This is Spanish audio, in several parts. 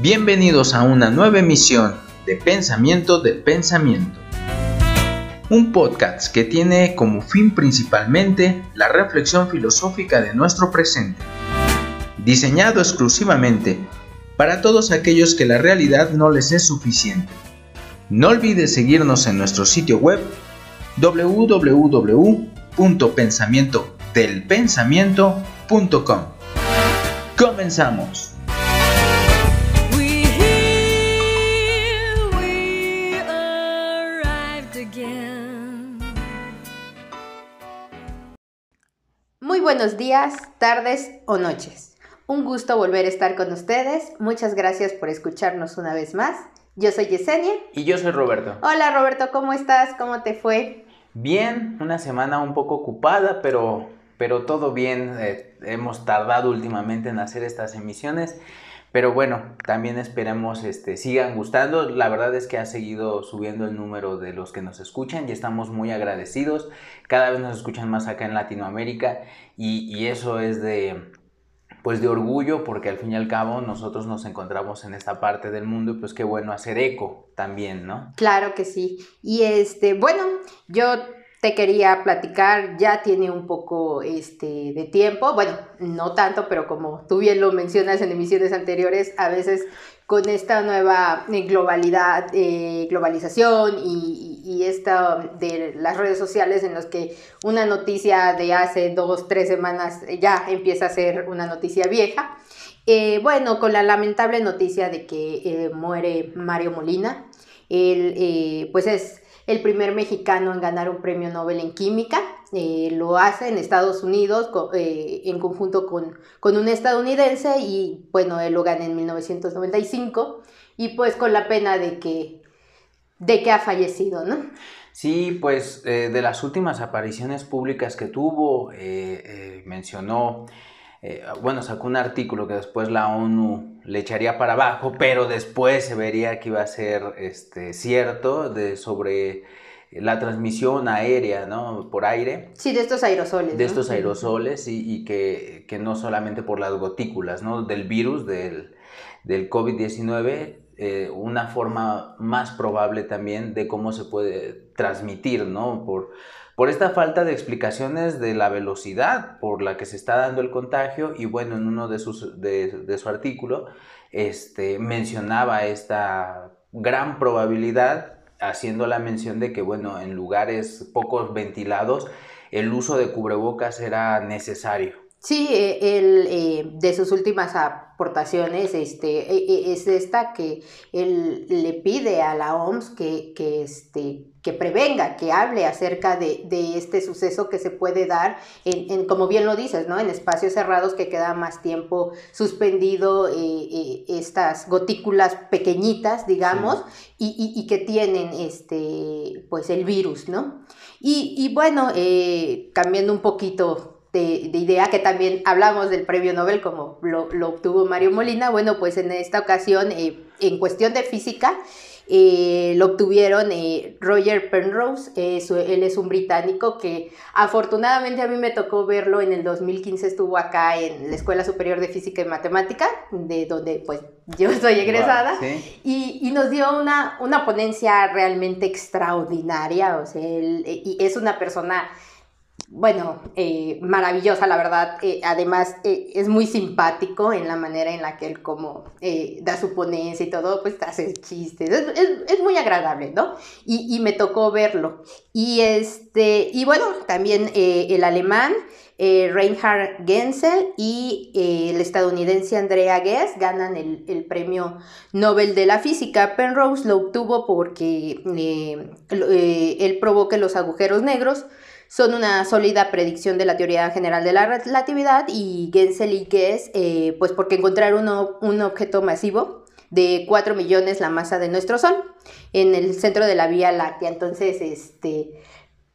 Bienvenidos a una nueva emisión de Pensamiento del Pensamiento. Un podcast que tiene como fin principalmente la reflexión filosófica de nuestro presente. Diseñado exclusivamente para todos aquellos que la realidad no les es suficiente. No olvides seguirnos en nuestro sitio web www.pensamientodelpensamiento.com. Comenzamos. Buenos días, tardes o noches. Un gusto volver a estar con ustedes. Muchas gracias por escucharnos una vez más. Yo soy Yesenia. Y yo soy Roberto. Hola Roberto, ¿cómo estás? ¿Cómo te fue? Bien, una semana un poco ocupada, pero, pero todo bien. Eh, hemos tardado últimamente en hacer estas emisiones. Pero bueno, también esperemos este, sigan gustando. La verdad es que ha seguido subiendo el número de los que nos escuchan y estamos muy agradecidos. Cada vez nos escuchan más acá en Latinoamérica y, y eso es de, pues de orgullo porque al fin y al cabo nosotros nos encontramos en esta parte del mundo y pues qué bueno hacer eco también, ¿no? Claro que sí. Y este, bueno, yo te quería platicar, ya tiene un poco este, de tiempo, bueno, no tanto, pero como tú bien lo mencionas en emisiones anteriores, a veces con esta nueva eh, globalidad, eh, globalización y, y, esta de las redes sociales en los que una noticia de hace dos, tres semanas ya empieza a ser una noticia vieja. Eh, bueno, con la lamentable noticia de que muere Mario Molina, él pues es el primer mexicano en ganar un premio Nobel en química. Eh, lo hace en Estados Unidos eh, en conjunto con, con, un estadounidense y bueno, él lo gana en 1995 y pues con la pena de que, de que ha fallecido, ¿no? Sí, pues eh, de las últimas apariciones públicas que tuvo, mencionó bueno, sacó un artículo que después la ONU le echaría para abajo, pero después se vería que iba a ser este, cierto de, sobre la transmisión aérea, ¿no? Por aire. Sí, de estos aerosoles. De estos aerosoles y, que, no solamente por las gotículas, ¿no? Del virus, del, del COVID-19, eh, una forma más probable también de cómo se puede transmitir, ¿no? Por, por esta falta de explicaciones de la velocidad por la que se está dando el contagio y bueno, en uno de, sus, de, su artículo este, mencionaba esta gran probabilidad haciendo la mención de que bueno, en lugares poco ventilados el uso de cubrebocas era necesario. Sí, eh, él, eh, de sus últimas aportaciones este, e, e, es esta que él le pide a la OMS que, que, este, que prevenga, que hable acerca de, este suceso que se puede dar en, como bien lo dices, ¿no? En espacios cerrados que queda más tiempo suspendido eh, estas gotículas pequeñitas, digamos, y, que tienen este, pues el virus, ¿no? Y, y bueno, cambiando un poquito de, idea, que también hablamos del premio Nobel como lo, obtuvo Mario Molina, bueno, pues en esta ocasión, eh, en cuestión de física, eh, lo obtuvieron eh, Roger Penrose, él es un británico que afortunadamente a mí me tocó verlo en el 2015, estuvo acá en la Escuela Superior de Física y Matemática, de donde pues yo soy egresada, y, y, nos dio una, una ponencia realmente extraordinaria, o sea, él, y es una persona bueno, eh, maravillosa, la verdad. Eh, además, eh, es muy simpático en la manera en la que él como da su ponencia y todo, pues hace chistes. Es, muy agradable, ¿no? Y, me tocó verlo. Y, este, y bueno, también el alemán Reinhard Gensel y el estadounidense Andrea Ghez ganan el, el, premio Nobel de la Física. Penrose lo obtuvo porque él que los agujeros negros son una sólida predicción de la teoría general de la relatividad y Gensel y Guess, eh, pues porque encontraron un objeto masivo de 4 millones la masa de nuestro Sol en el centro de la Vía Láctea. Entonces, este...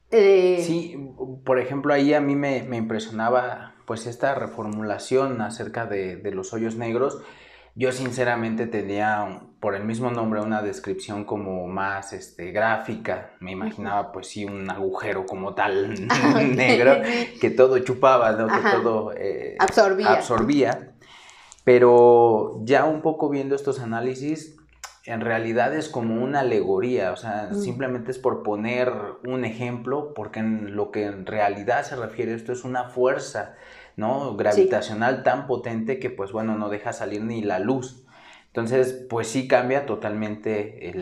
Eh, sí, por ejemplo, ahí a mí me, impresionaba pues esta reformulación acerca de, de los hoyos negros yo sinceramente tenía, por el mismo nombre, una descripción como más este, gráfica. Me imaginaba pues sí un agujero como tal negro que todo chupaba, que todo absorbía. absorbía. Pero ya un poco viendo estos análisis, en realidad es como una alegoría, o sea, mm. simplemente es por poner un ejemplo, porque en lo que en realidad se refiere esto es una fuerza, ¿no? Gravitacional tan potente que, pues bueno, no deja salir ni la luz. Entonces, pues sí cambia totalmente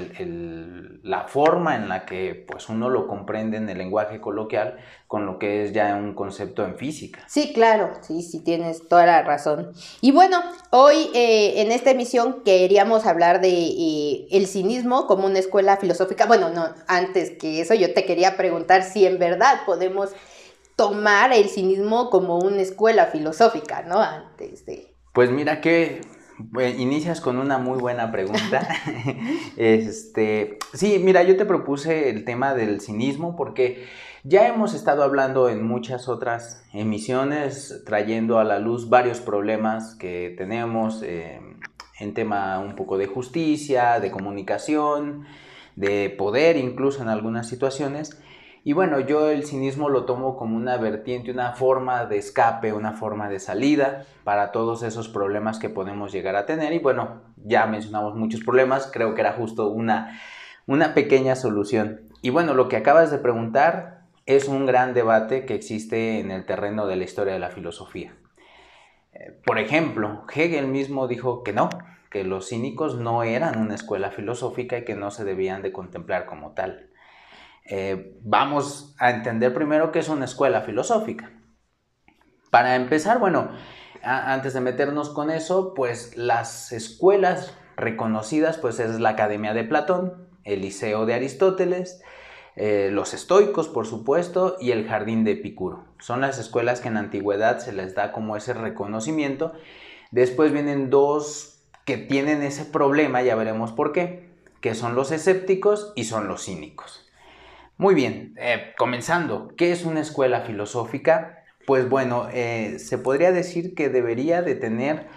la forma en la que pues uno lo comprende en el lenguaje coloquial con lo que es ya un concepto en física. Sí, claro, sí, sí, tienes toda la razón. Y bueno, hoy eh, en esta emisión queríamos hablar de eh, el cinismo como una escuela filosófica. Bueno, no, antes que eso yo te quería preguntar si en verdad podemos tomar el cinismo como una escuela filosófica, ¿no? Antes de... Pues mira que inicias con una muy buena pregunta. este, sí, mira, yo te propuse el tema del cinismo porque ya hemos estado hablando en muchas otras emisiones, trayendo a la luz varios problemas que tenemos eh, en tema un poco de justicia, de comunicación, de poder incluso en algunas situaciones. Y bueno, yo el cinismo lo tomo como una vertiente, una forma de escape, una forma de salida para todos esos problemas que podemos llegar a tener. Y bueno, ya mencionamos muchos problemas, creo que era justo una, una pequeña solución. Y bueno, lo que acabas de preguntar es un gran debate que existe en el terreno de la historia de la filosofía. Eh, por ejemplo, Hegel mismo dijo que no, que los cínicos no eran una escuela filosófica y que no se debían de contemplar como tal. Eh, vamos a entender primero qué es una escuela filosófica. Para empezar, bueno, antes de meternos con eso, pues las escuelas reconocidas, pues es la Academia de Platón, el Liceo de Aristóteles, eh, los estoicos, por supuesto, y el Jardín de Epicuro. Son las escuelas que en antigüedad se les da como ese reconocimiento. Después vienen dos que tienen ese problema, ya veremos por qué, que son los escépticos y son los cínicos. Muy bien, eh, comenzando, ¿qué es una escuela filosófica? Pues bueno, eh, se podría decir que debería de tener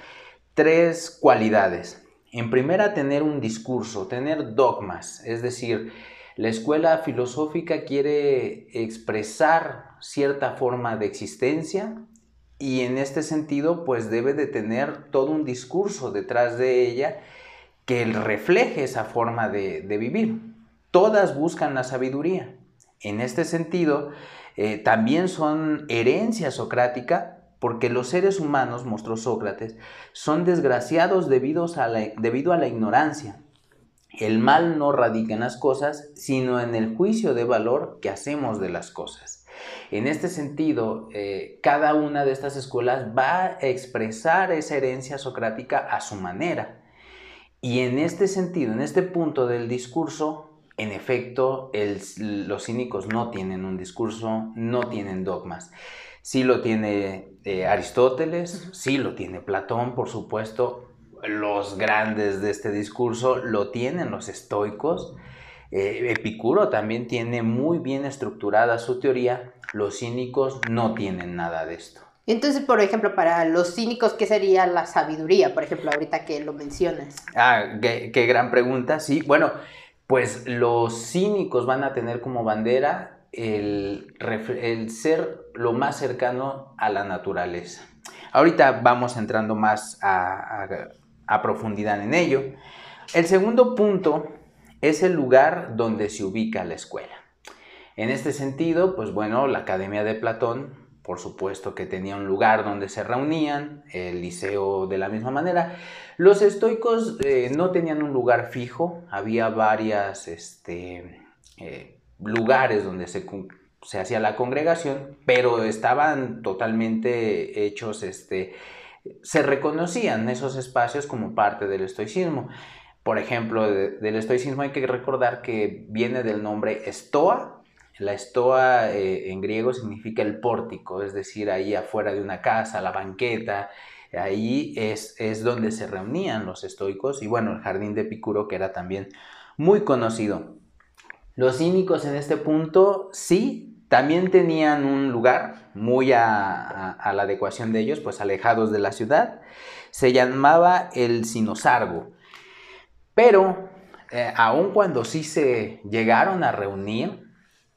tres cualidades. En primera, tener un discurso, tener dogmas, es decir, la escuela filosófica quiere expresar cierta forma de existencia y en este sentido pues debe de tener todo un discurso detrás de ella que refleje esa forma de vivir todas buscan la sabiduría. En este sentido, eh, también son herencia socrática porque los seres humanos, mostró Sócrates, son desgraciados debido a, la, debido a la ignorancia. El mal no radica en las cosas, sino en el juicio de valor que hacemos de las cosas. En este sentido, eh, cada una de estas escuelas va a expresar esa herencia socrática a su manera. Y en este sentido, en este punto del discurso, en efecto, los cínicos no tienen un discurso, no tienen dogmas. Sí lo tiene eh, Aristóteles, sí lo tiene Platón, por supuesto. Los grandes de este discurso lo tienen los estoicos. Eh, Epicuro también tiene muy bien estructurada su teoría. Los cínicos no tienen nada de esto. Entonces, por ejemplo, para los cínicos, ¿qué sería la sabiduría? Por ejemplo, ahorita que lo mencionas. Ah, qué, qué gran pregunta. Sí, bueno, pues los cínicos van a tener como bandera el, ser lo más cercano a la naturaleza. Ahorita vamos entrando más a, profundidad en ello. El segundo punto es el lugar donde se ubica la escuela. En este sentido, pues bueno, la Academia de Platón, por supuesto que tenía un lugar donde se reunían, el liceo de la misma manera, los estoicos eh, no tenían un lugar fijo, había varias este, eh, lugares donde se, hacía la congregación, pero estaban totalmente hechos, este, se reconocían esos espacios como parte del estoicismo. Por ejemplo, del estoicismo hay que recordar que viene del nombre estoa. La estoa eh, en griego significa el pórtico, es decir, ahí afuera de una casa, la banqueta, Ahí es, es donde se reunían los estoicos y bueno, el jardín de Epicuro que era también muy conocido. Los cínicos en este punto sí, también tenían un lugar muy a, la adecuación de ellos, pues alejados de la ciudad. Se llamaba el Sinosargo. Pero eh, aun cuando sí se llegaron a reunir,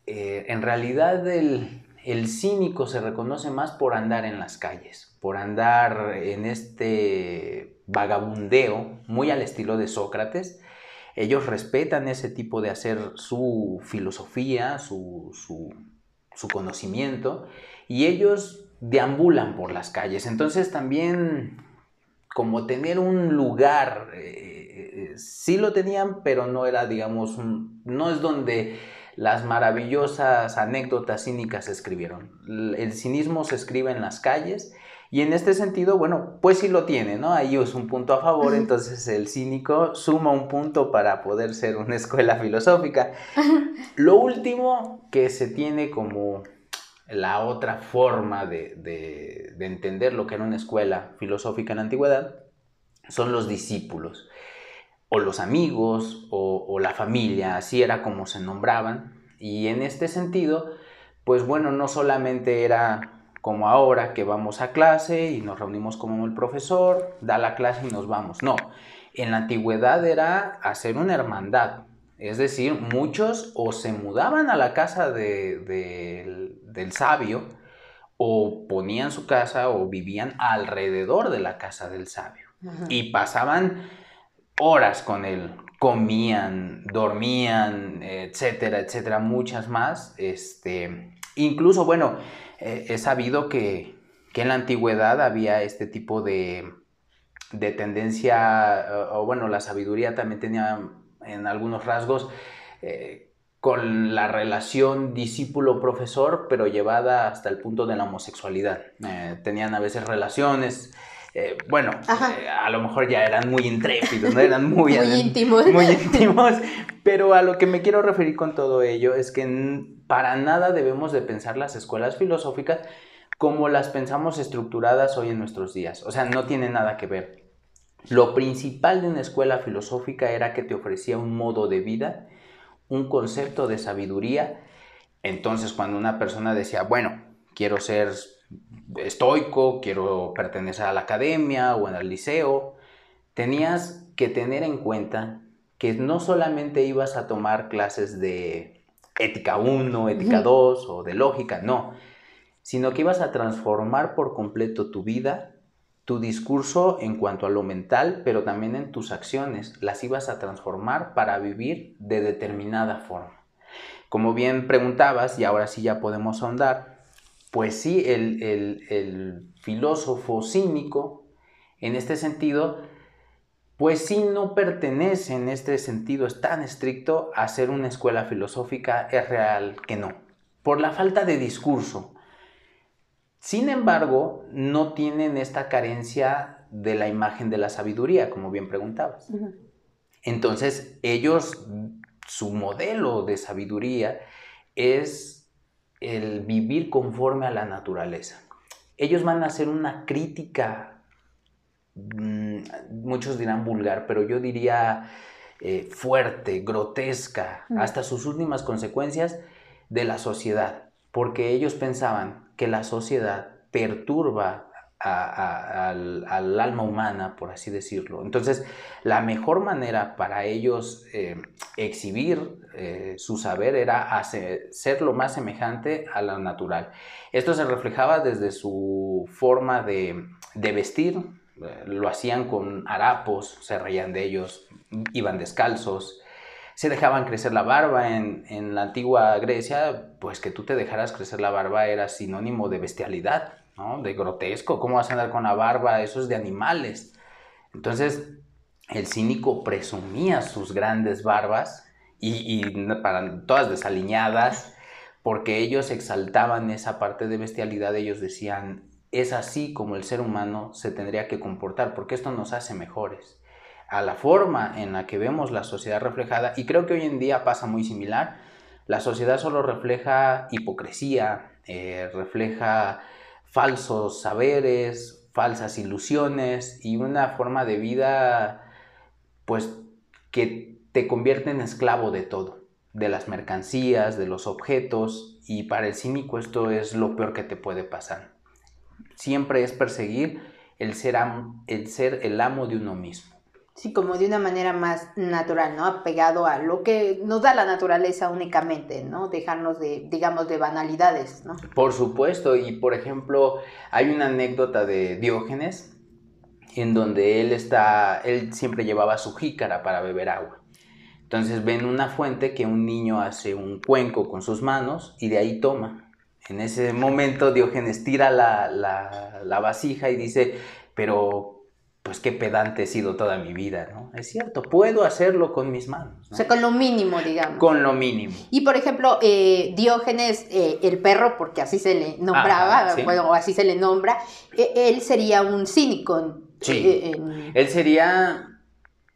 eh, en realidad el, el cínico se reconoce más por andar en las calles, por andar en este vagabundeo muy al estilo de Sócrates. Ellos respetan ese tipo de hacer su filosofía, su, conocimiento, y ellos deambulan por las calles. Entonces también como tener un lugar, eh, eh, sí lo tenían, pero no era, digamos, no es donde las maravillosas anécdotas cínicas se escribieron. El cinismo se escribe en las calles y en este sentido, bueno, pues sí lo tiene, ¿no? Ahí es un punto a favor, entonces el cínico suma un punto para poder ser una escuela filosófica. Lo último que se tiene como la otra forma de, entender lo que era una escuela filosófica en la antigüedad son los discípulos o los amigos o, la familia, así era como se nombraban. Y en este sentido, pues bueno, no solamente era como ahora que vamos a clase y nos reunimos como el profesor, da la clase y nos vamos. No, en la antigüedad era hacer una hermandad. Es decir, muchos o se mudaban a la casa del sabio o ponían su casa o vivían alrededor de la casa del sabio. Y pasaban horas con él, comían, dormían, etcétera, etcétera, muchas más. Este, incluso, bueno, eh, he sabido que, en la antigüedad había este tipo de, tendencia, o, bueno, la sabiduría también tenía en algunos rasgos eh, con la relación discípulo-profesor, pero llevada hasta el punto de la homosexualidad. Eh, tenían a veces relaciones eh, bueno, eh, a lo mejor ya eran muy intrépidos, ¿no? Eran muy, muy íntimos. Muy íntimos, pero a lo que me quiero referir con todo ello es que para nada debemos de pensar las escuelas filosóficas como las pensamos estructuradas hoy en nuestros días. O sea, no tiene nada que ver. Lo principal de una escuela filosófica era que te ofrecía un modo de vida, un concepto de sabiduría. Entonces, cuando una persona decía, bueno, quiero ser estoico, quiero pertenecer a la academia o en el liceo, tenías que tener en cuenta que no solamente ibas a tomar clases de ética 1, ética 2 o de lógica, no, sino que ibas a transformar por completo tu vida, tu discurso en cuanto a lo mental, pero también en tus acciones, las ibas a transformar para vivir de determinada forma. Como bien preguntabas, y ahora sí ya podemos ahondar, pues sí, el, filósofo cínico, en este sentido, pues sí no pertenece en este sentido, es tan estricto a ser una escuela filosófica, es real que no, por la falta de discurso. Sin embargo, no tienen esta carencia de la imagen de la sabiduría, como bien preguntabas. Entonces, ellos, su modelo de sabiduría es el vivir conforme a la naturaleza. Ellos van a hacer una crítica, mm, muchos dirán vulgar, pero yo diría eh, fuerte, grotesca, hasta sus últimas consecuencias de la sociedad, porque ellos pensaban que la sociedad perturba al, alma humana, por así decirlo. Entonces, la mejor manera para ellos eh, exhibir eh, su saber era hacer, ser lo más semejante a lo natural. Esto se reflejaba desde su forma de, vestir, eh, lo hacían con harapos, se reían de ellos, iban descalzos, se dejaban crecer la barba. En, en, la antigua Grecia, pues que tú te dejaras crecer la barba era sinónimo de bestialidad. De grotesco, ¿cómo vas a andar con la barba? Eso es de animales. Entonces, el cínico presumía sus grandes barbas y, para todas desaliñadas, porque ellos exaltaban esa parte de bestialidad, ellos decían, es así como el ser humano se tendría que comportar, porque esto nos hace mejores. A la forma en la que vemos la sociedad reflejada, y creo que hoy en día pasa muy similar, la sociedad solo refleja hipocresía, eh, refleja falsos saberes, falsas ilusiones y una forma de vida pues que te convierte en esclavo de todo, de las mercancías, de los objetos y para el cínico esto es lo peor que te puede pasar. Siempre es perseguir el ser, el, ser el amo de uno mismo. Sí, como de una manera más natural, ¿no? Apegado a lo que nos da la naturaleza únicamente, ¿no? Dejarnos de, digamos, de banalidades, ¿no? Por supuesto, y por ejemplo, hay una anécdota de Diógenes en donde él está, él siempre llevaba su jícara para beber agua. Entonces ven una fuente que un niño hace un cuenco con sus manos y de ahí toma. En ese momento Diógenes tira la, la vasija y dice, pero pues qué pedante he sido toda mi vida, ¿no? Es cierto, puedo hacerlo con mis manos. O sea, con lo mínimo, digamos. Con lo mínimo. Y por ejemplo, eh, Diógenes, eh, el perro, porque así se le nombraba, bueno, así se le nombra, e, él sería un cínico. Sí. Eh, él sería.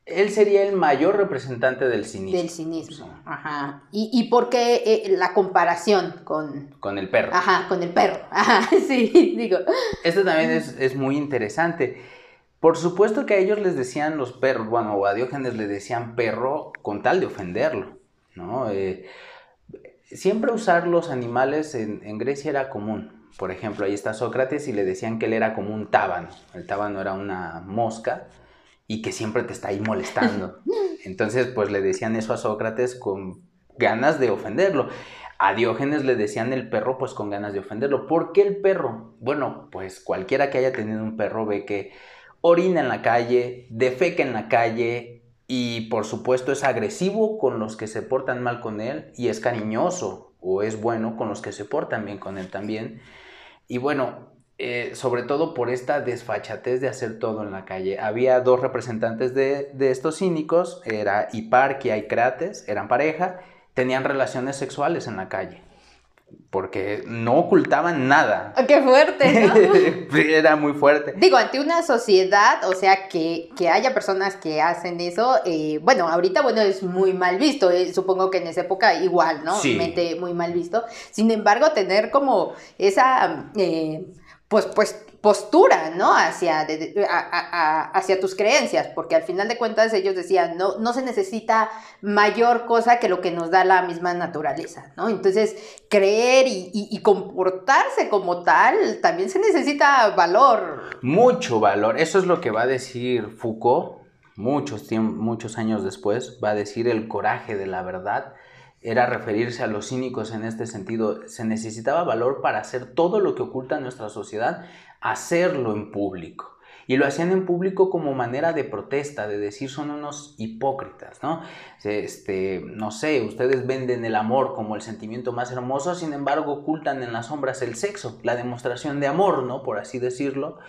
Él sería el mayor representante del cinismo. Del cinismo, ajá. ¿Y, y por qué la comparación con... Con el perro. Ajá, con el perro. Ajá, sí, digo. Esto también es, es muy interesante por supuesto que a ellos les decían los perros, bueno, o a Diógenes le decían perro con tal de ofenderlo, ¿no? Eh, siempre usar los animales en, Grecia era común. Por ejemplo, ahí está Sócrates y le decían que él era como un tábano. El tábano era una mosca y que siempre te está ahí molestando. Entonces, pues le decían eso a Sócrates con ganas de ofenderlo. A Diógenes le decían el perro pues con ganas de ofenderlo. ¿Por qué el perro? Bueno, pues cualquiera que haya tenido un perro ve que orina en la calle, defeca en la calle y por supuesto es agresivo con los que se portan mal con él y es cariñoso o es bueno con los que se portan bien con él también. Y bueno, eh, sobre todo por esta desfachatez de hacer todo en la calle. Había dos representantes de, de estos cínicos, era Hiparquia y Crates, eran pareja, tenían relaciones sexuales en la calle porque no ocultaban nada. Ah, ¡Qué fuerte! ¿no? Era muy fuerte. Digo, ante una sociedad, o sea, que, haya personas que hacen eso, eh, bueno, ahorita, bueno, es muy mal visto, eh, supongo que en esa época igual, ¿no? Sí. Mente muy mal visto. Sin embargo, tener como esa, eh, pues, pues, postura, ¿no? Hacia, hacia tus creencias, porque al final de cuentas ellos decían, no, no se necesita mayor cosa que lo que nos da la misma naturaleza, ¿no? Entonces, creer y, comportarse como tal, también se necesita valor. Mucho valor, eso es lo que va a decir Foucault, muchos, muchos años después, va a decir el coraje de la verdad era referirse a los cínicos en este sentido. Se necesitaba valor para hacer todo lo que oculta nuestra sociedad, hacerlo en público. Y lo hacían en público como manera de protesta, de decir son unos hipócritas, ¿no? Este, no sé, ustedes venden el amor como el sentimiento más hermoso, sin embargo ocultan en las sombras el sexo, la demostración de amor, ¿no? Por así decirlo.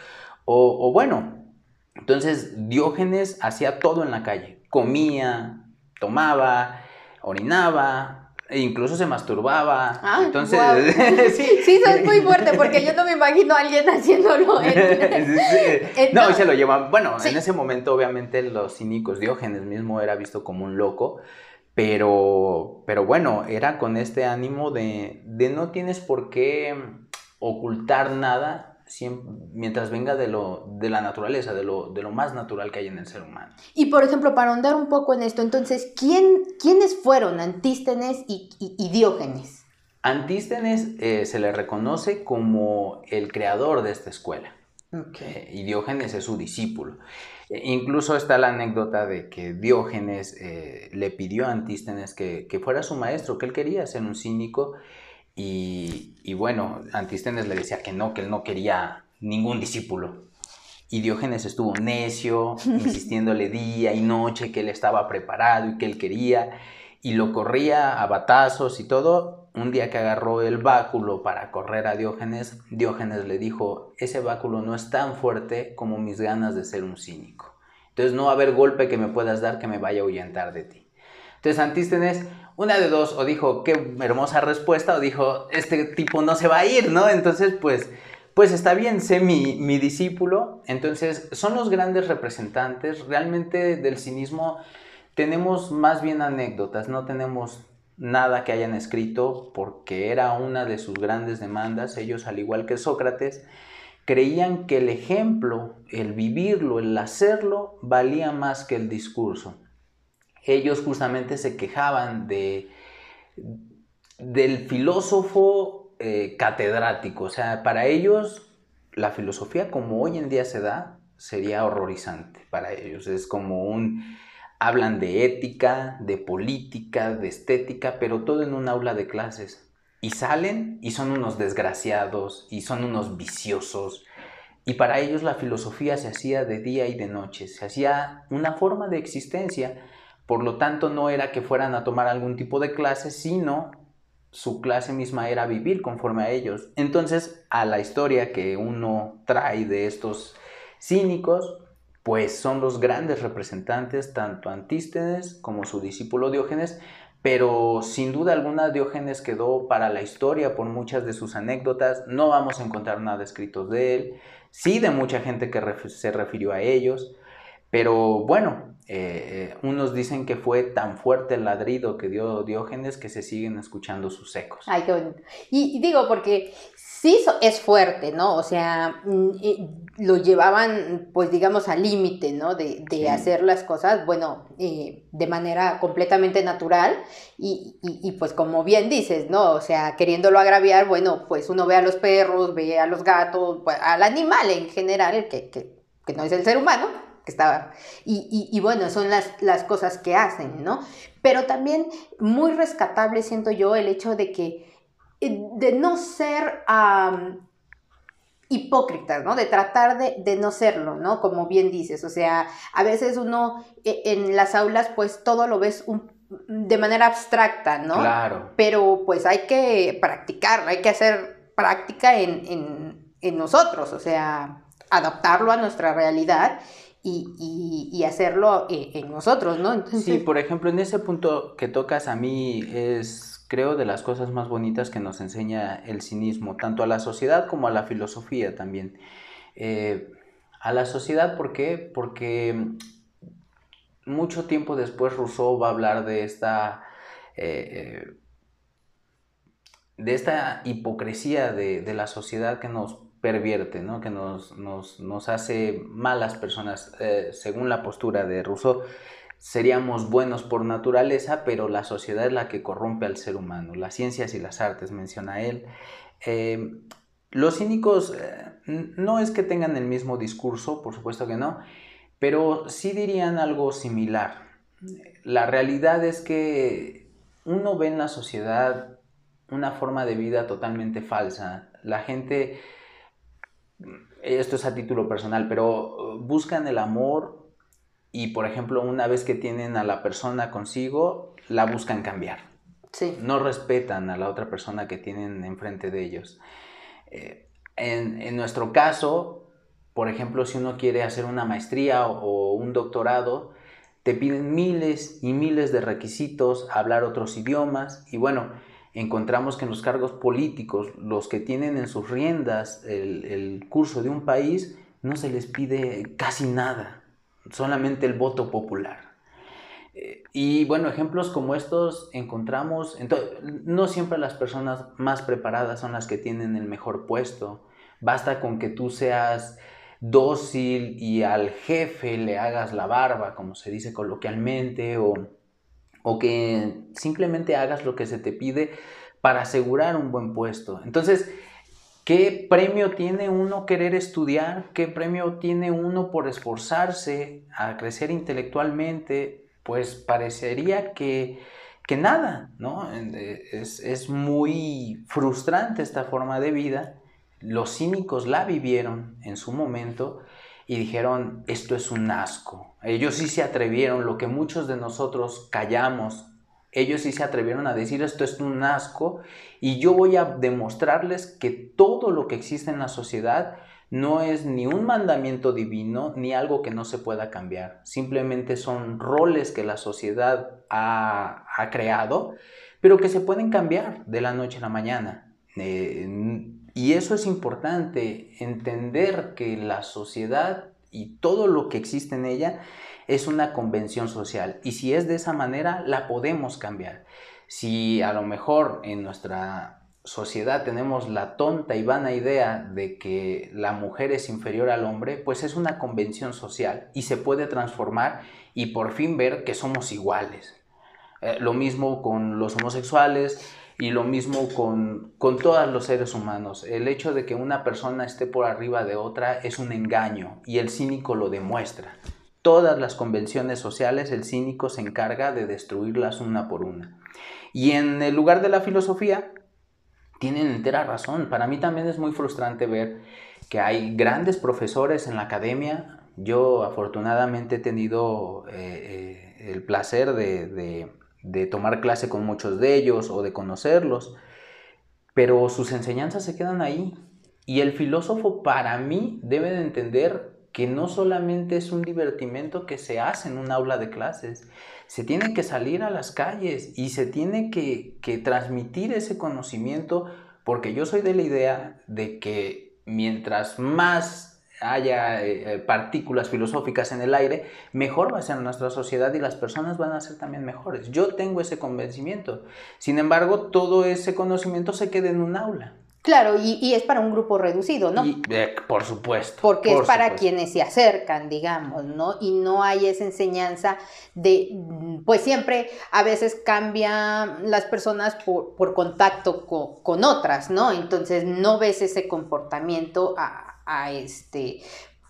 O, o bueno, entonces Diógenes hacía todo en la calle, comía, tomaba, orinaba, e incluso se masturbaba. Ah, Entonces, sí, sí, eso es muy fuerte porque yo no me imagino a alguien haciéndolo. no, y se lo llevan. Bueno, en ese momento, obviamente, los cínicos, Diógenes mismo era visto como un loco. Pero, pero bueno, era con este ánimo de, de no tienes por qué ocultar nada mientras venga de, lo, de la naturaleza, de lo, de lo más natural que hay en el ser humano. Y por ejemplo, para ahondar un poco en esto, entonces, ¿quién, ¿quiénes fueron Antístenes y, Diógenes? Antístenes eh, se le reconoce como el creador de esta escuela. Eh, y Diógenes es su discípulo. E incluso está la anécdota de que Diógenes eh, le pidió a Antístenes que, que, fuera su maestro, que él quería ser un cínico y, bueno, Antístenes le decía que no, que él no quería ningún discípulo. Y Diógenes estuvo necio, insistiéndole día y noche que él estaba preparado y que él quería, y lo corría a batazos y todo. Un día que agarró el báculo para correr a Diógenes, Diógenes le dijo, ese báculo no es tan fuerte como mis ganas de ser un cínico. Entonces no va a haber golpe que me puedas dar que me vaya a ahuyentar de ti. Entonces Antístenes una de dos, o dijo, qué hermosa respuesta, o dijo, este tipo no se va a ir, ¿no? Entonces, pues, pues está bien, sé mi, mi discípulo. Entonces, son los grandes representantes. Realmente del cinismo tenemos más bien anécdotas, no tenemos nada que hayan escrito porque era una de sus grandes demandas. Ellos, al igual que Sócrates, creían que el ejemplo, el vivirlo, el hacerlo, valía más que el discurso ellos justamente se quejaban de, del filósofo eh, catedrático. O sea, para ellos la filosofía como hoy en día se da, sería horrorizante para ellos. Es como un... Hablan de ética, de política, de estética, pero todo en un aula de clases. Y salen y son unos desgraciados y son unos viciosos. Y para ellos la filosofía se hacía de día y de noche, se hacía una forma de existencia. Por lo tanto, no era que fueran a tomar algún tipo de clase, sino su clase misma era vivir conforme a ellos. Entonces, a la historia que uno trae de estos cínicos, pues son los grandes representantes, tanto Antístenes como su discípulo Diógenes, pero sin duda alguna Diógenes quedó para la historia por muchas de sus anécdotas, no vamos a encontrar nada escrito de él, sí de mucha gente que se refirió a ellos, pero bueno, eh, unos dicen que fue tan fuerte el ladrido que dio Diógenes que se siguen escuchando sus ecos. Ay, qué bonito. Y, digo, porque sí es fuerte, ¿no? O sea, mm, lo llevaban, pues digamos, al límite, ¿no? De, hacer las cosas, bueno, eh, de manera completamente natural y, y, pues como bien dices, ¿no? O sea, queriéndolo agraviar, bueno, pues uno ve a los perros, ve a los gatos, pues, al animal en general, que, que, que no es el ser humano que estaba. Y, bueno, son las, las, cosas que hacen, ¿no? Pero también muy rescatable siento yo el hecho de que, eh, de no ser hipócritas, ¿no? De tratar de, no serlo, ¿no? Como bien dices, o sea, a veces uno e, en las aulas pues todo lo ves de manera abstracta, ¿no? Claro. Pero pues hay que practicar, hay que hacer práctica en, en, en nosotros, o sea, adaptarlo a nuestra realidad y, hacerlo eh, en nosotros, ¿no? Sí, por ejemplo, en ese punto que tocas a mí es, creo, de las cosas más bonitas que nos enseña el cinismo, tanto a la sociedad como a la filosofía también. Eh, a la sociedad, ¿por qué? Porque mucho tiempo después Rousseau va a hablar de esta... Eh, de esta hipocresía de, de la sociedad que nos pervierte, ¿no? que nos, nos, hace malas personas. Eh, según la postura de Rousseau, seríamos buenos por naturaleza, pero la sociedad es la que corrompe al ser humano. Las ciencias y las artes, menciona él. Eh, los cínicos eh, no es que tengan el mismo discurso, por supuesto que no, pero sí dirían algo similar. La realidad es que uno ve en la sociedad una forma de vida totalmente falsa. La gente esto es a título personal, pero uh, buscan el amor y, por ejemplo, una vez que tienen a la persona consigo, la buscan cambiar. Sí. No respetan a la otra persona que tienen enfrente de ellos. Eh, en, nuestro caso, por ejemplo, si uno quiere hacer una maestría o un doctorado, te piden miles y miles de requisitos, hablar otros idiomas y bueno, encontramos que en los cargos políticos, los que tienen en sus riendas el, curso de un país, no se les pide casi nada, solamente el voto popular. Eh, y bueno, ejemplos como estos encontramos, no siempre las personas más preparadas son las que tienen el mejor puesto, basta con que tú seas dócil y al jefe le hagas la barba, como se dice coloquialmente, o o que simplemente hagas lo que se te pide para asegurar un buen puesto. Entonces, ¿qué premio tiene uno querer estudiar? ¿Qué premio tiene uno por esforzarse a crecer intelectualmente? Pues parecería que, que nada, ¿no? Es, es muy frustrante esta forma de vida. Los cínicos la vivieron en su momento y dijeron, esto es un asco. Ellos sí se atrevieron, lo que muchos de nosotros callamos, ellos sí se atrevieron a decir, esto es un asco y yo voy a demostrarles que todo lo que existe en la sociedad no es ni un mandamiento divino ni algo que no se pueda cambiar. Simplemente son roles que la sociedad ha, creado, pero que se pueden cambiar de la noche a la mañana. Eh, y eso es importante, entender que la sociedad y todo lo que existe en ella es una convención social. Y si es de esa manera, la podemos cambiar. Si a lo mejor en nuestra sociedad tenemos la tonta y vana idea de que la mujer es inferior al hombre, pues es una convención social y se puede transformar y por fin ver que somos iguales. Eh, lo mismo con los homosexuales y lo mismo con, con todos los seres humanos. El hecho de que una persona esté por arriba de otra es un engaño y el cínico lo demuestra. Todas las convenciones sociales el cínico se encarga de destruirlas una por una. Y en el lugar de la filosofía, tienen entera razón. Para mí también es muy frustrante ver que hay grandes profesores en la academia. Yo afortunadamente he tenido eh, eh, el placer de, de tomar clase con muchos de ellos o de conocerlos, pero sus enseñanzas se quedan ahí. Y el filósofo para mí debe de entender que no solamente es un divertimento que se hace en un aula de clases, se tiene que salir a las calles y se tiene que, que transmitir ese conocimiento porque yo soy de la idea de que mientras más haya eh, partículas filosóficas en el aire, mejor va a ser nuestra sociedad y las personas van a ser también mejores. Yo tengo ese convencimiento. Sin embargo, todo ese conocimiento se queda en un aula. Claro, y, es para un grupo reducido, ¿no? Eh, por supuesto. Porque es para quienes se acercan, digamos, ¿no? Y no hay esa enseñanza de, pues siempre a veces cambian las personas por, contacto con, otras, ¿no? Entonces no ves ese comportamiento a, a este,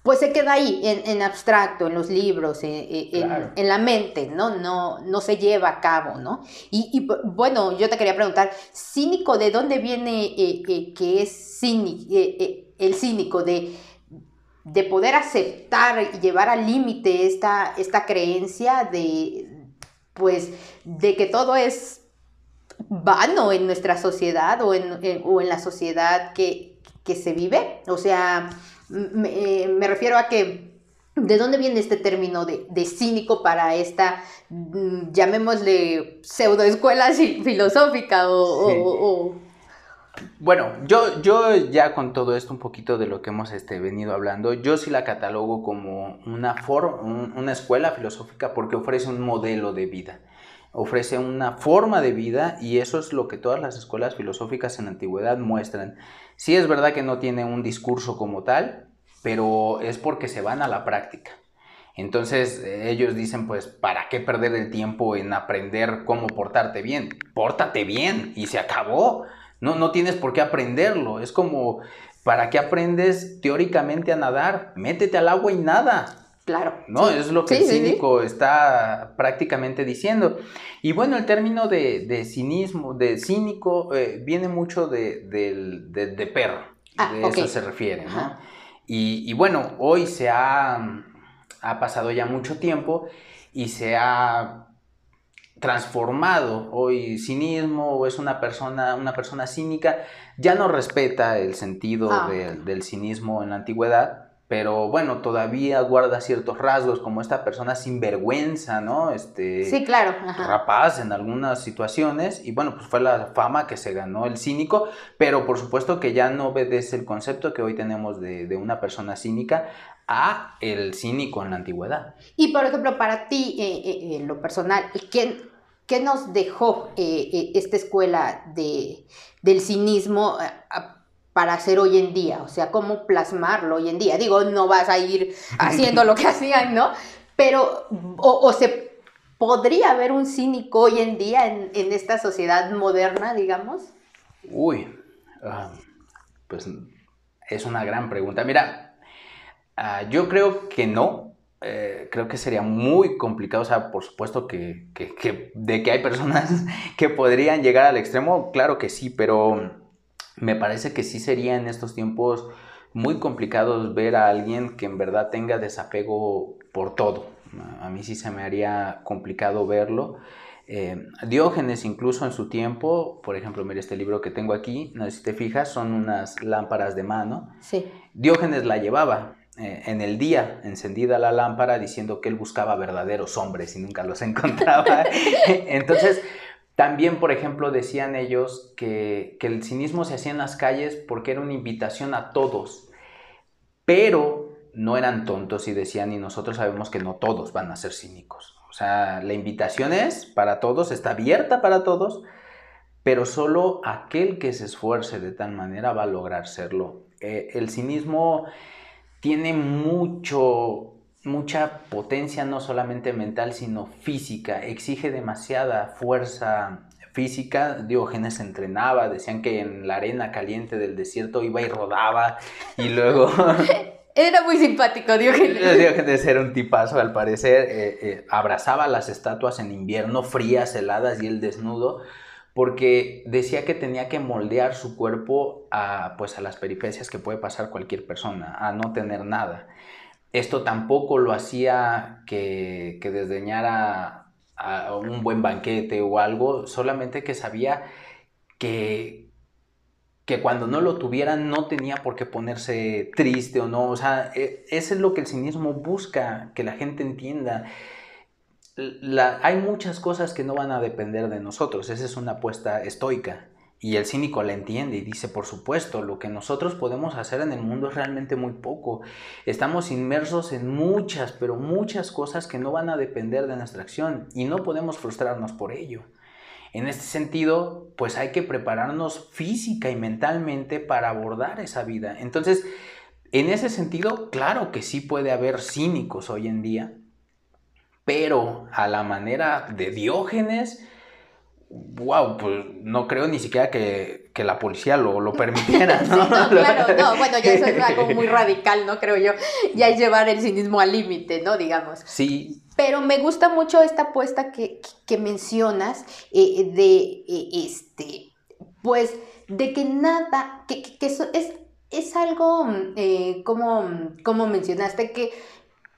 pues se queda ahí, en, abstracto, en los libros, en, la mente, ¿no? ¿no? No se lleva a cabo, ¿no? Y, bueno, yo te quería preguntar, cínico, ¿de dónde viene eh, eh, que es cínico, eh, el cínico de, de poder aceptar y llevar al límite esta, esta creencia de, pues, de que todo es vano en nuestra sociedad o en, o en la sociedad que, que se vive. O sea, me, eh, refiero a que, ¿de dónde viene este término de, cínico para esta, mm, llamémosle, pseudoescuela filosófica o... Bueno, yo, yo ya con todo esto, un poquito de lo que hemos este, venido hablando, yo sí la catalogo como una, una escuela filosófica porque ofrece un modelo de vida ofrece una forma de vida y eso es lo que todas las escuelas filosóficas en la antigüedad muestran. Sí es verdad que no tiene un discurso como tal, pero es porque se van a la práctica. Entonces ellos dicen, pues, ¿para qué perder el tiempo en aprender cómo portarte bien? Pórtate bien y se acabó. No, no tienes por qué aprenderlo. Es como, ¿para qué aprendes teóricamente a nadar? Métete al agua y nada. Claro. ¿No? Es lo que el cínico está prácticamente diciendo. Y bueno, el término de, cinismo, de cínico, eh, viene mucho de, perro. Ah, de eso se refiere, ¿no? Y, bueno, hoy se ha, ha pasado ya mucho tiempo y se ha transformado hoy cinismo es una persona, una persona cínica, ya no respeta el sentido ah, del cinismo en la antigüedad, pero bueno, todavía guarda ciertos rasgos como esta persona sin vergüenza, ¿no? Este, sí, claro. Rapaz en algunas situaciones y bueno, pues fue la fama que se ganó el cínico, pero por supuesto que ya no obedece el concepto que hoy tenemos de, una persona cínica a el cínico en la antigüedad. Y por ejemplo, para ti, eh, eh, en lo personal, ¿qué, qué nos dejó eh, esta escuela de, del cinismo? Para hacer hoy en día, o sea, cómo plasmarlo hoy en día. Digo, no vas a ir haciendo lo que hacían, ¿no? Pero, o, se podría ver un cínico hoy en día en, esta sociedad moderna, digamos. Uy, ah, pues es una gran pregunta. Mira, ah, yo creo que no. Eh, creo que sería muy complicado, o sea, por supuesto que, que, de que hay personas que podrían llegar al extremo, claro que sí, pero me parece que sí sería en estos tiempos muy complicados ver a alguien que en verdad tenga desapego por todo. A mí sí se me haría complicado verlo. Eh, Diógenes incluso en su tiempo, por ejemplo, mira este libro que tengo aquí, no sé si te fijas, son unas lámparas de mano. Sí. Diógenes la llevaba eh, en el día, encendida la lámpara, diciendo que él buscaba verdaderos hombres y nunca los encontraba. Entonces, también, por ejemplo, decían ellos que, el cinismo se hacía en las calles porque era una invitación a todos, pero no eran tontos y decían, y nosotros sabemos que no todos van a ser cínicos. O sea, la invitación es para todos, está abierta para todos, pero solo aquel que se esfuerce de tal manera va a lograr serlo. Eh, el cinismo tiene mucho mucha potencia no solamente mental, sino física. Exige demasiada fuerza física. Diógenes entrenaba, decían que en la arena caliente del desierto iba y rodaba y luego... Era muy simpático, Diógenes. Diógenes era un tipazo, al parecer. Eh, eh, abrazaba las estatuas en invierno, frías, heladas y el desnudo, porque decía que tenía que moldear su cuerpo a, pues, a las peripecias que puede pasar cualquier persona, a no tener nada. Esto tampoco lo hacía que, desdeñara un buen banquete o algo, solamente que sabía que, que cuando no lo tuviera no tenía por qué ponerse triste o no. O sea, e, eso es lo que el cinismo busca, que la gente entienda. hay muchas cosas que no van a depender de nosotros, esa es una apuesta estoica. Y el cínico la entiende y dice, por supuesto, lo que nosotros podemos hacer en el mundo es realmente muy poco. Estamos inmersos en muchas, pero muchas cosas que no van a depender de nuestra acción y no podemos frustrarnos por ello. En este sentido, pues hay que prepararnos física y mentalmente para abordar esa vida. Entonces, en ese sentido, claro que sí puede haber cínicos hoy en día, pero a la manera de Diógenes, wow, pues no creo ni siquiera que, la policía lo, lo permitiera, ¿no? no, claro, no, bueno, ya eso es algo muy radical, ¿no? Creo yo, ya es llevar el cinismo al límite, ¿no? Digamos. Sí. Pero me gusta mucho esta apuesta que, mencionas eh, de, eh, este, pues, de que nada, que, que, es, es algo, eh, como, como mencionaste, que,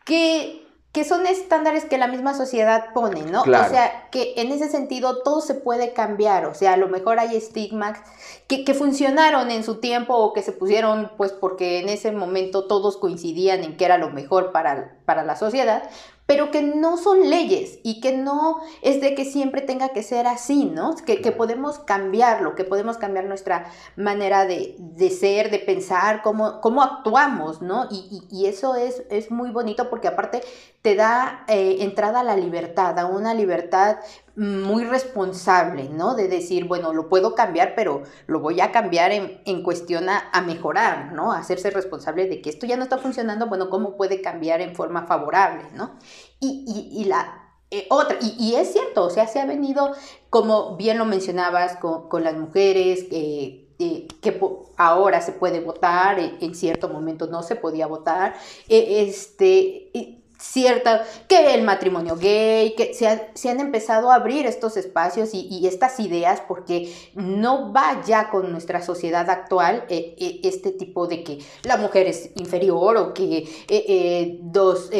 que que son estándares que la misma sociedad pone, ¿no? O sea, que en ese sentido todo se puede cambiar, o sea, a lo mejor hay estigmas que, que, funcionaron en su tiempo o que se pusieron pues porque en ese momento todos coincidían en que era lo mejor para, para la sociedad, pero que no son leyes y que no es de que siempre tenga que ser así, ¿no? Que, que podemos cambiarlo, que podemos cambiar nuestra manera de, de ser, de pensar, cómo, cómo actuamos, ¿no? Y, y, eso es, es, muy bonito porque aparte te da eh, entrada a la libertad, a una libertad muy responsable, ¿no? De decir, bueno, lo puedo cambiar, pero lo voy a cambiar en, en cuestión a, mejorar, ¿no? A hacerse responsable de que esto ya no está funcionando, bueno, ¿cómo puede cambiar en forma favorable, ¿no? Y, y, la eh, otra, y, es cierto, o sea, se ha venido, como bien lo mencionabas, con, con las mujeres, eh, eh, que ahora se puede votar, en cierto momento no se podía votar, este cierta, que el matrimonio gay, que se, se han empezado a abrir estos espacios y, estas ideas porque no va ya con nuestra sociedad actual eh, eh, este tipo de que la mujer es inferior o que eh, dos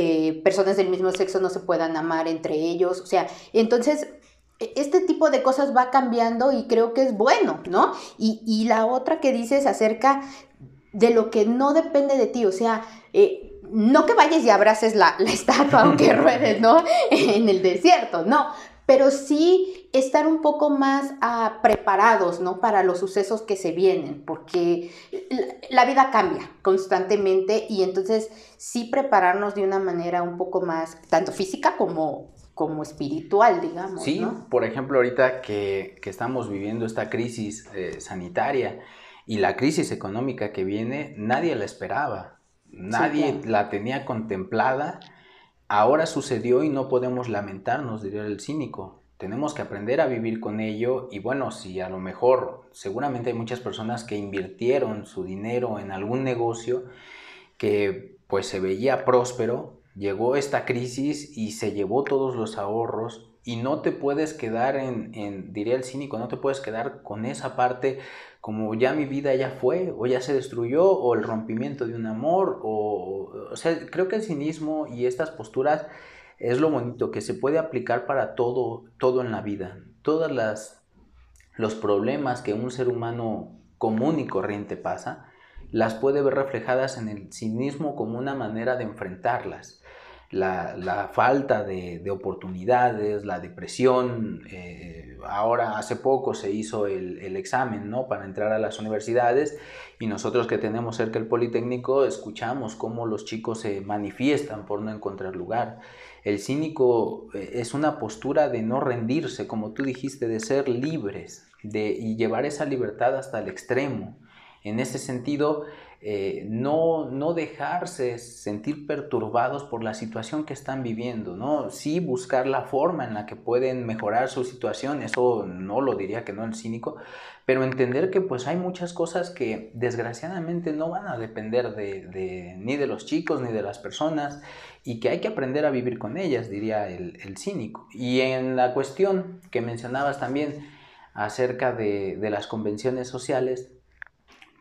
personas del mismo sexo no se puedan amar entre ellos, o sea, entonces e, este tipo de cosas va cambiando y creo que es bueno, ¿no? Y, y la otra que dices acerca de lo que no depende de ti, o sea, no que vayas y abraces la, estatua aunque ruedes, ¿no? En el desierto, no, pero sí estar un poco más ah, preparados, ¿no? Para los sucesos que se vienen, porque la vida cambia constantemente y entonces sí prepararnos de una manera un poco más, tanto física como, como espiritual, digamos. Sí, por ejemplo, ahorita que, estamos viviendo esta crisis eh, sanitaria y la crisis económica que viene, nadie la esperaba. Nadie la tenía contemplada. Ahora sucedió y no podemos lamentarnos, diría el cínico. Tenemos que aprender a vivir con ello y bueno, si a lo mejor seguramente hay muchas personas que invirtieron su dinero en algún negocio que pues se veía próspero, llegó esta crisis y se llevó todos los ahorros y no te puedes quedar en, en, diría el cínico, no te puedes quedar con esa parte como ya mi vida ya fue o ya se destruyó o el rompimiento de un amor o, o sea, creo que el cinismo y estas posturas es lo bonito que se puede aplicar para todo, todo en la vida. Todas las los problemas que un ser humano común y corriente pasa, las puede ver reflejadas en el cinismo como una manera de enfrentarlas la, falta de, oportunidades, la depresión. Eh, ahora, hace poco se hizo el, examen ¿no? para entrar a las universidades y nosotros que tenemos cerca el Politécnico escuchamos cómo los chicos se manifiestan por no encontrar lugar. El cínico eh, es una postura de no rendirse, como tú dijiste, de ser libres de, y llevar esa libertad hasta el extremo. En ese sentido, eh, no, no dejarse sentir perturbados por la situación que están viviendo, ¿no? Sí buscar la forma en la que pueden mejorar su situación, eso no lo diría que no el cínico, pero entender que pues hay muchas cosas que desgraciadamente no van a depender de, ni de los chicos ni de las personas y que hay que aprender a vivir con ellas, diría el, cínico. Y en la cuestión que mencionabas también acerca de las convenciones sociales,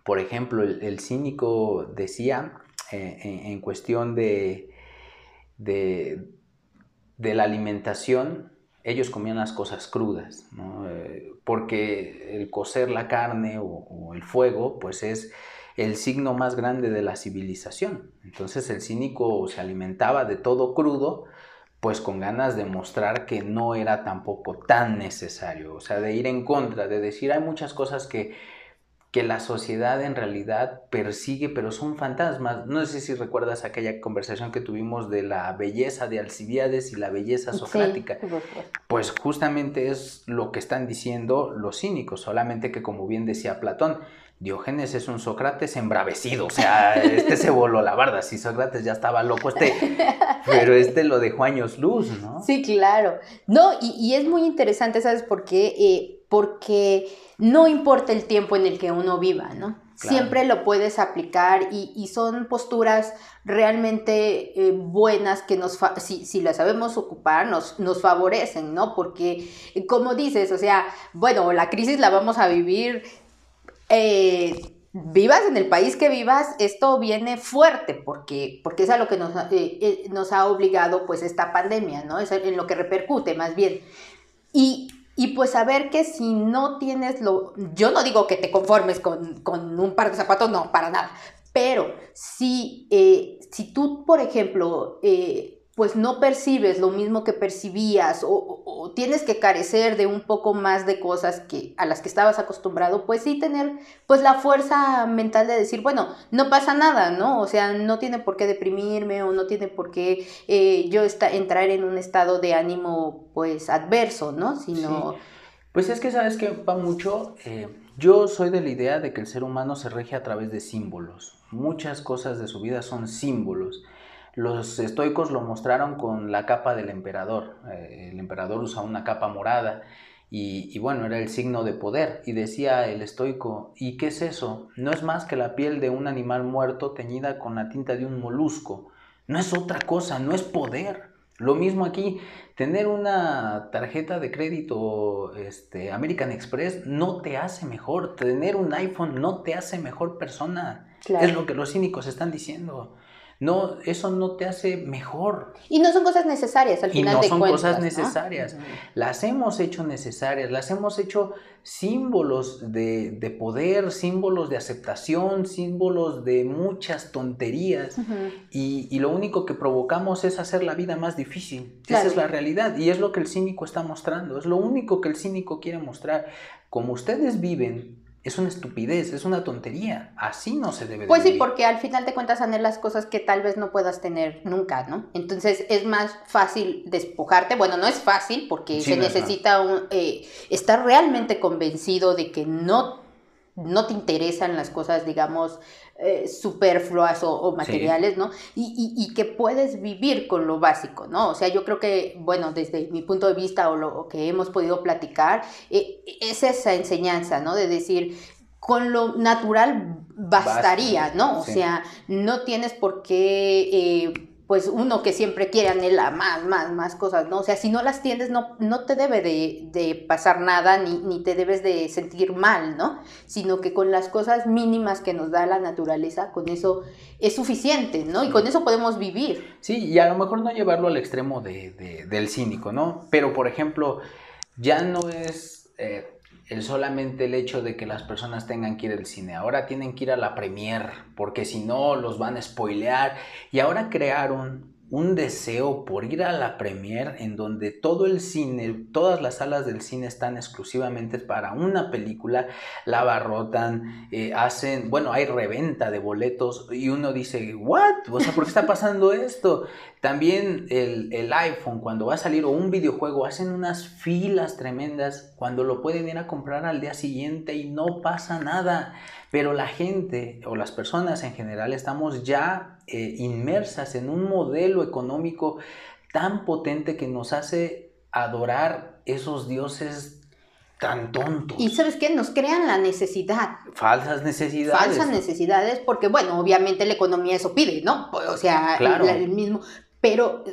por ejemplo, el, cínico decía eh, en, cuestión de, de, la alimentación, ellos comían las cosas crudas, eh, porque el cocer la carne o, el fuego, pues es el signo más grande de la civilización. Entonces el cínico se alimentaba de todo crudo, pues con ganas de mostrar que no era tampoco tan necesario, o sea, de ir en contra, de decir hay muchas cosas que que la sociedad en realidad persigue, pero son fantasmas. No sé si recuerdas aquella conversación que tuvimos de la belleza de Alcibiades y la belleza socrática. pues justamente es lo que están diciendo los cínicos, solamente que como bien decía Platón, Diógenes es un Sócrates embravecido, o sea, este se voló la barda, si Sócrates ya estaba loco, este, pero este lo dejó años luz, ¿no? Sí, claro. No, y, es muy interesante, ¿sabes por qué? Eh, porque no importa el tiempo en el que uno viva, ¿no? Siempre lo puedes aplicar y, son posturas realmente eh, buenas que nos, si, si, las sabemos ocupar, nos, nos favorecen, ¿no? Porque, como dices, o sea, bueno, la crisis la vamos a vivir eh, vivas en el país que vivas, esto viene fuerte porque, porque es a lo que nos, eh, nos ha obligado pues esta pandemia, ¿no? Es en lo que repercute más bien. Y y pues saber que si no tienes lo, yo no digo que te conformes con, un par de zapatos, no, para nada, pero si, eh, si tú, por ejemplo, eh, pues no percibes lo mismo que percibías o, tienes que carecer de un poco más de cosas que a las que estabas acostumbrado, pues sí tener pues la fuerza mental de decir, bueno, no pasa nada, ¿no? O sea, no tiene por qué deprimirme o no tiene por qué eh, yo entrar en un estado de ánimo pues adverso, ¿no? Sino... Pues es que sabes que va mucho, eh, yo soy de la idea de que el ser humano se rige a través de símbolos, muchas cosas de su vida son símbolos. Los estoicos lo mostraron con la capa del emperador. Eh, el emperador usaba una capa morada y, bueno, era el signo de poder. Y decía el estoico, ¿y qué es eso? No es más que la piel de un animal muerto teñida con la tinta de un molusco. No es otra cosa, no es poder. Lo mismo aquí, tener una tarjeta de crédito este, American Express no te hace mejor, tener un iPhone no te hace mejor persona. Es lo que los cínicos están diciendo. No, eso no te hace mejor. Y no son cosas necesarias al final de cuentas. No son cosas necesarias. Las hemos hecho necesarias, las hemos hecho símbolos de, poder, símbolos de aceptación, símbolos de muchas tonterías. y, lo único que provocamos es hacer la vida más difícil. Esa es la realidad. Y es lo que el cínico está mostrando. Es lo único que el cínico quiere mostrar. Como ustedes viven es una estupidez, es una tontería. Así no se debe Pues sí, porque al final te cuentas las cosas que tal vez no puedas tener nunca, ¿no? Entonces es más fácil despojarte. Bueno, no es fácil porque se necesita un, eh, estar realmente convencido de que no, no te interesan las cosas, digamos, eh, superfluas o, materiales, ¿no? Y, que puedes vivir con lo básico, ¿no? O sea, yo creo que, bueno, desde mi punto de vista o lo que hemos podido platicar, eh, es esa enseñanza, ¿no? De decir, con lo natural bastaría, ¿no? O sea, no tienes por qué... Eh, pues uno que siempre quiere anhela más, más, más cosas, ¿no? O sea, si no las tienes, no, no te debe de, pasar nada, ni, ni, te debes de sentir mal, ¿no? Sino que con las cosas mínimas que nos da la naturaleza, con eso es suficiente, ¿no? Y con eso podemos vivir. Sí, y a lo mejor no llevarlo al extremo de, del cínico, ¿no? Pero, por ejemplo, ya no es... Eh, el solamente el hecho de que las personas tengan que ir al cine. Ahora tienen que ir a la premier, porque si no los van a spoilear. Y ahora crearon un deseo por ir a la premier en donde todo el cine, todas las salas del cine están exclusivamente para una película, la abarrotan, eh, hacen, bueno, hay reventa de boletos y uno dice, ¿what? O sea, ¿por qué está pasando esto? También el, el, iPhone, cuando va a salir o un videojuego, hacen unas filas tremendas cuando lo pueden ir a comprar al día siguiente y no pasa nada. Pero la gente o las personas en general estamos ya eh, inmersas en un modelo económico tan potente que nos hace adorar esos dioses tan tontos. Y sabes qué, nos crean la necesidad. Falsas necesidades. Falsas necesidades, porque bueno, obviamente la economía eso pide, ¿no? O sea, el mismo, pero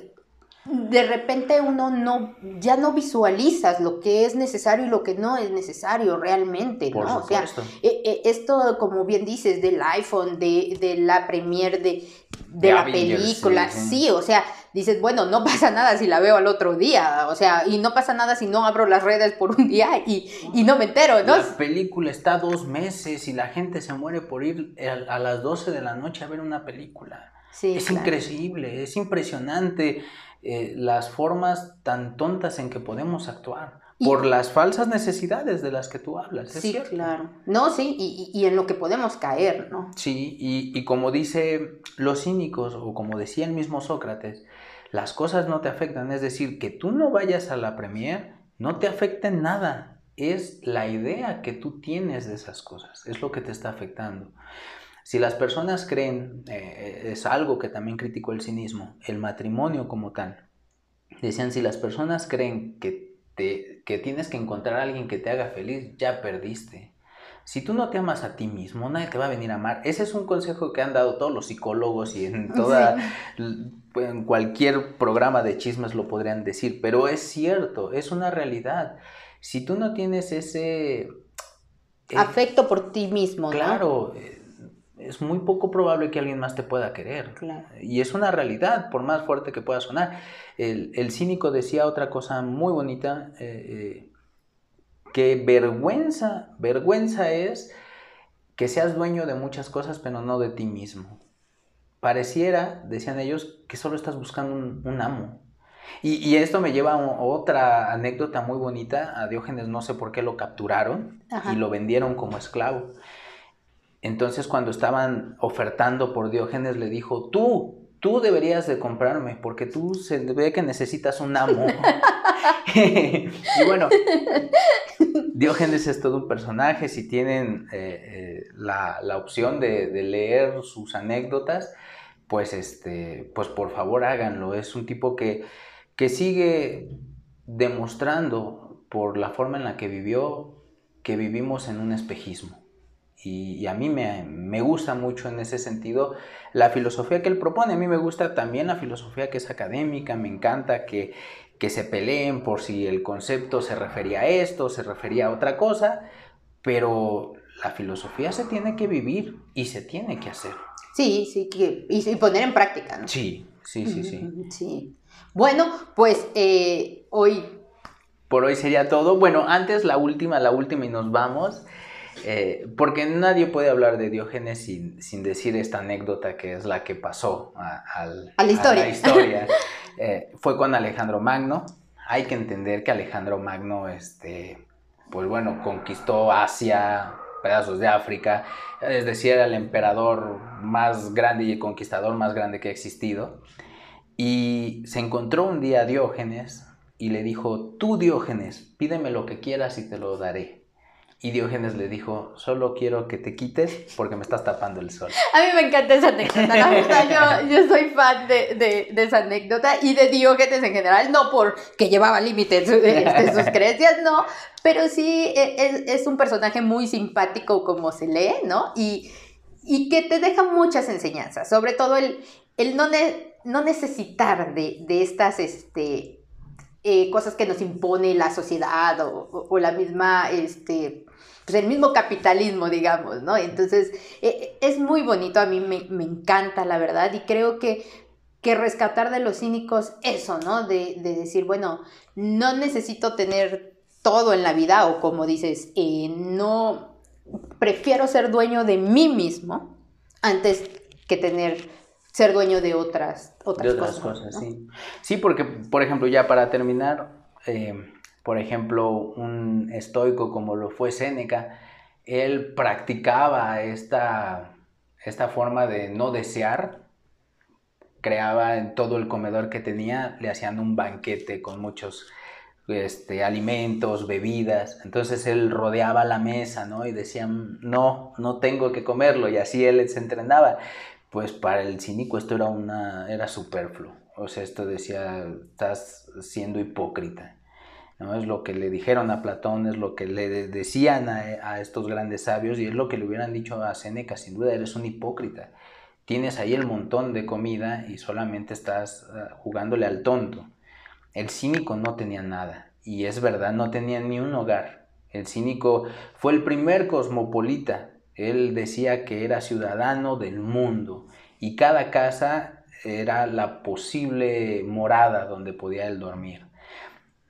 de repente uno no, ya no visualizas lo que es necesario y lo que no es necesario realmente, ¿no? o sea, e, e, esto, como bien dices, del iPhone, de, la premier de, la película, sí, o sea, dices, bueno, no pasa nada si la veo al otro día, o sea, y no pasa nada si no abro las redes por un día y, no me entero, ¿no? La película está dos meses y la gente se muere por ir a, las 12 de la noche a ver una película es increíble, es impresionante eh, las formas tan tontas en que podemos actuar. por las falsas necesidades de las que tú hablas. sí, claro. No, sí, y, en lo que podemos caer, ¿no? Sí, y, y como dice los cínicos, o como decía el mismo Sócrates, las cosas no te afectan, es decir, que tú no vayas a la premier no te afecta en nada, es la idea que tú tienes de esas cosas, es lo que te está afectando. Si las personas creen, eh, es algo que también criticó el cinismo, el matrimonio como tal. Decían, si las personas creen que, te, que tienes que encontrar a alguien que te haga feliz, ya perdiste. Si tú no te amas a ti mismo, nadie te va a venir a amar. Ese es un consejo que han dado todos los psicólogos y en toda, en cualquier programa de chismes lo podrían decir, pero es cierto, es una realidad. Si tú no tienes ese... Eh, Afecto por ti mismo. Claro, es muy poco probable que alguien más te pueda querer. Y es una realidad, por más fuerte que pueda sonar. El, cínico decía otra cosa muy bonita, eh, eh, que vergüenza, vergüenza es que seas dueño de muchas cosas, pero no de ti mismo. Pareciera, decían ellos, que solo estás buscando un, amo. Y, esto me lleva a otra anécdota muy bonita. A Diógenes no sé por qué lo capturaron y lo vendieron como esclavo. Entonces cuando estaban ofertando por Diógenes le dijo, tú, tú deberías de comprarme porque tú se ve que necesitas un amo. y bueno, Diógenes es todo un personaje, si tienen eh, eh, la, opción de, leer sus anécdotas, pues, este, pues por favor háganlo. Es un tipo que, que sigue demostrando por la forma en la que vivió que vivimos en un espejismo. Y, a mí me, gusta mucho en ese sentido la filosofía que él propone. A mí me gusta también la filosofía que es académica, me encanta que, se peleen por si el concepto se refería a esto, se refería a otra cosa, pero la filosofía se tiene que vivir y se tiene que hacer. Sí, sí, que, y, poner en práctica, ¿no? Sí, sí, sí, sí. sí. Bueno, pues eh, hoy... Por hoy sería todo. Bueno, antes la última, la última y nos vamos. Eh, porque nadie puede hablar de Diógenes sin, decir esta anécdota que es la que pasó a, la historia. Eh, fue con Alejandro Magno. Hay que entender que Alejandro Magno, este, pues bueno, conquistó Asia, pedazos de África, es decir, era el emperador más grande y el conquistador más grande que ha existido. Y se encontró un día a Diógenes y le dijo, tú Diógenes, pídeme lo que quieras y te lo daré. Y Diógenes le dijo, solo quiero que te quites porque me estás tapando el sol. A mí me encanta esa anécdota, la verdad, yo, soy fan de, esa anécdota y de Diógenes en general, no porque llevaba límites de este, sus creencias, no, pero sí e, es, un personaje muy simpático como se lee, ¿no? Y, que te deja muchas enseñanzas, sobre todo el, el no, no necesitar de, estas, este, eh, cosas que nos impone la sociedad o, o la misma, este, pues, el mismo capitalismo, digamos, ¿no? Entonces, e, es muy bonito, a mí me, encanta, la verdad, y creo que, que rescatar de los cínicos eso, ¿no? De, decir, bueno, no necesito tener todo en la vida, o como dices, eh, no, prefiero ser dueño de mí mismo antes que tener ser dueño de otras, otras, de otras cosas. sí. Sí, porque, por ejemplo, ya para terminar, eh, por ejemplo, un estoico como lo fue Séneca, él practicaba esta, esta forma de no desear creaba en todo el comedor que tenía, le hacían un banquete con muchos este, alimentos, bebidas. Entonces él rodeaba la mesa, ¿no? Y decían, no, no tengo que comerlo. Y así él se entrenaba. Pues para el cínico esto era, una, era superfluo. O sea, esto decía, estás siendo hipócrita. Es lo que le dijeron a Platón, es lo que le decían a, estos grandes sabios y es lo que le hubieran dicho a Séneca, sin duda, eres un hipócrita. Tienes ahí el montón de comida y solamente estás ah, jugándole al tonto. El cínico no tenía nada, y es verdad, no tenía ni un hogar. El cínico fue el primer cosmopolita. Él decía que era ciudadano del mundo y cada casa era la posible morada donde podía él dormir.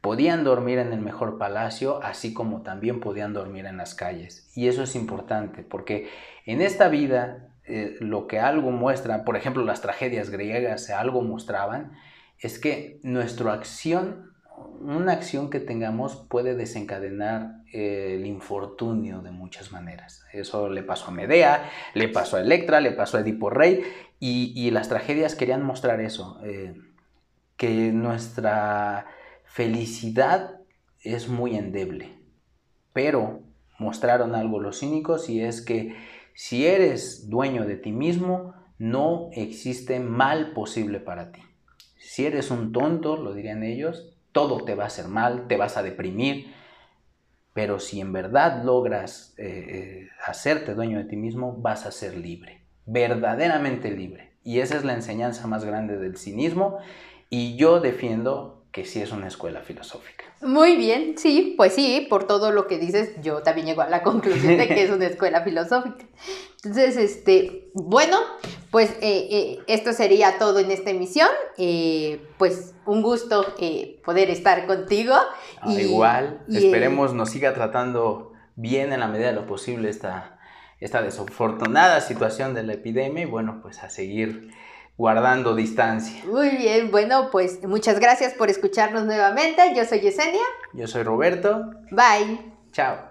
Podían dormir en el mejor palacio, así como también podían dormir en las calles. Y eso es importante, porque en esta vida eh, lo que algo muestra, por ejemplo las tragedias griegas algo mostraban, es que nuestra acción, una acción que tengamos puede desencadenar el infortunio de muchas maneras. Eso le pasó a Medea, le pasó a Electra, le pasó a Edipo Rey, y, las tragedias querían mostrar eso, eh, que nuestra felicidad es muy endeble. Pero mostraron algo los cínicos y es que si eres dueño de ti mismo, no existe mal posible para ti. Si eres un tonto, lo dirían ellos, todo te va a hacer mal, te vas a deprimir, pero si en verdad logras eh, eh, hacerte dueño de ti mismo, vas a ser libre, verdaderamente libre. Y esa es la enseñanza más grande del cinismo y yo defiendo que sí es una escuela filosófica. Muy bien, sí, pues sí, por todo lo que dices, yo también llego a la conclusión de que es una escuela filosófica. Entonces, este, bueno, pues eh, eh, esto sería todo en esta emisión. Eh, pues un gusto poder estar contigo. Ah, igual, esperemos nos siga tratando bien en la medida de lo posible esta, esta desafortunada situación de la epidemia y bueno, pues a seguir guardando distancia. Muy bien, bueno, pues muchas gracias por escucharnos nuevamente. Yo soy Yesenia. Yo soy Roberto. Bye. Chao.